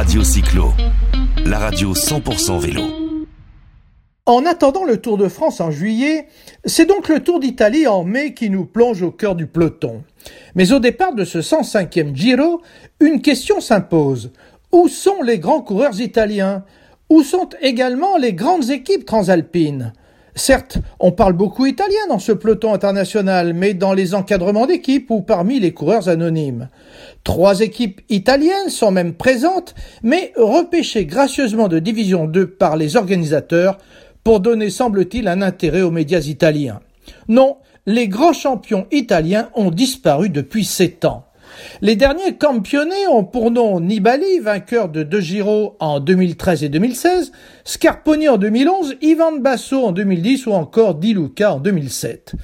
Radio Cyclo, la radio 100% vélo. En attendant le Tour de France en juillet, c'est donc le Tour d'Italie en mai qui nous plonge au cœur du peloton. Mais au départ de ce 105e Giro, une question s'impose. Où sont les grands coureurs italiens? Où sont également les grandes équipes transalpines? Certes, on parle beaucoup italien dans ce peloton international, mais dans les encadrements d'équipes ou parmi les coureurs anonymes. Trois équipes italiennes sont même présentes, mais repêchées gracieusement de Division 2 par les organisateurs pour donner, semble-t-il, un intérêt aux médias italiens. Non, les grands champions italiens ont disparu depuis sept ans. Les derniers campionnées ont pour nom Nibali, vainqueur de deux Giro en 2013 et 2016, Scarponi en 2011, Ivan Basso en 2010 ou encore Di Luca en 2007.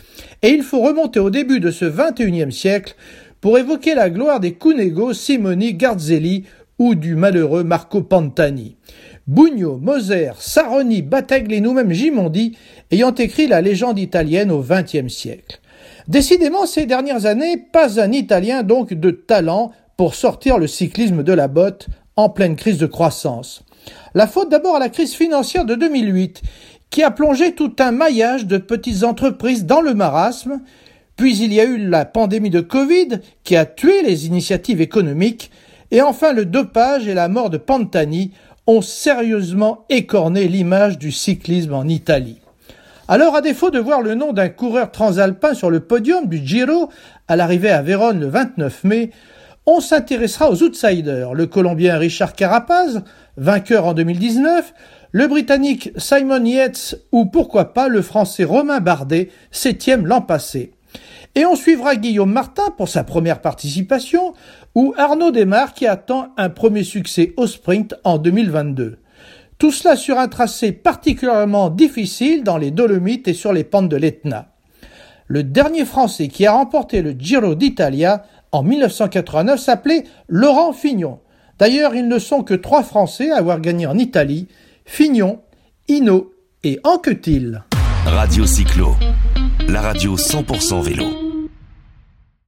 Et il faut remonter au début de ce 21e siècle pour évoquer la gloire des Cunego, Simoni, Garzelli ou du malheureux Marco Pantani. Bugno, Moser, Saroni, Battaglino, même Gimondi ayant écrit la légende italienne au XXe siècle. Décidément, ces dernières années, pas un Italien donc de talent pour sortir le cyclisme de la botte en pleine crise de croissance. La faute d'abord à la crise financière de 2008, qui a plongé tout un maillage de petites entreprises dans le marasme, puis il y a eu la pandémie de Covid qui a tué les initiatives économiques, et enfin le dopage et la mort de Pantani ont sérieusement écorné l'image du cyclisme en Italie. Alors, à défaut de voir le nom d'un coureur transalpin sur le podium du Giro à l'arrivée à Vérone le 29 mai, on s'intéressera aux outsiders, le Colombien Richard Carapaz, vainqueur en 2019, le Britannique Simon Yates ou pourquoi pas le Français Romain Bardet, septième l'an passé. Et on suivra Guillaume Martin pour sa première participation, ou Arnaud Desmar qui attend un premier succès au sprint en 2022. Tout cela sur un tracé particulièrement difficile dans les Dolomites et sur les pentes de l'Etna. Le dernier Français qui a remporté le Giro d'Italia en 1989 s'appelait Laurent Fignon. D'ailleurs, ils ne sont que trois Français à avoir gagné en Italie, Fignon, Hino et Anquetil. Radio Cyclo, la radio 100% vélo.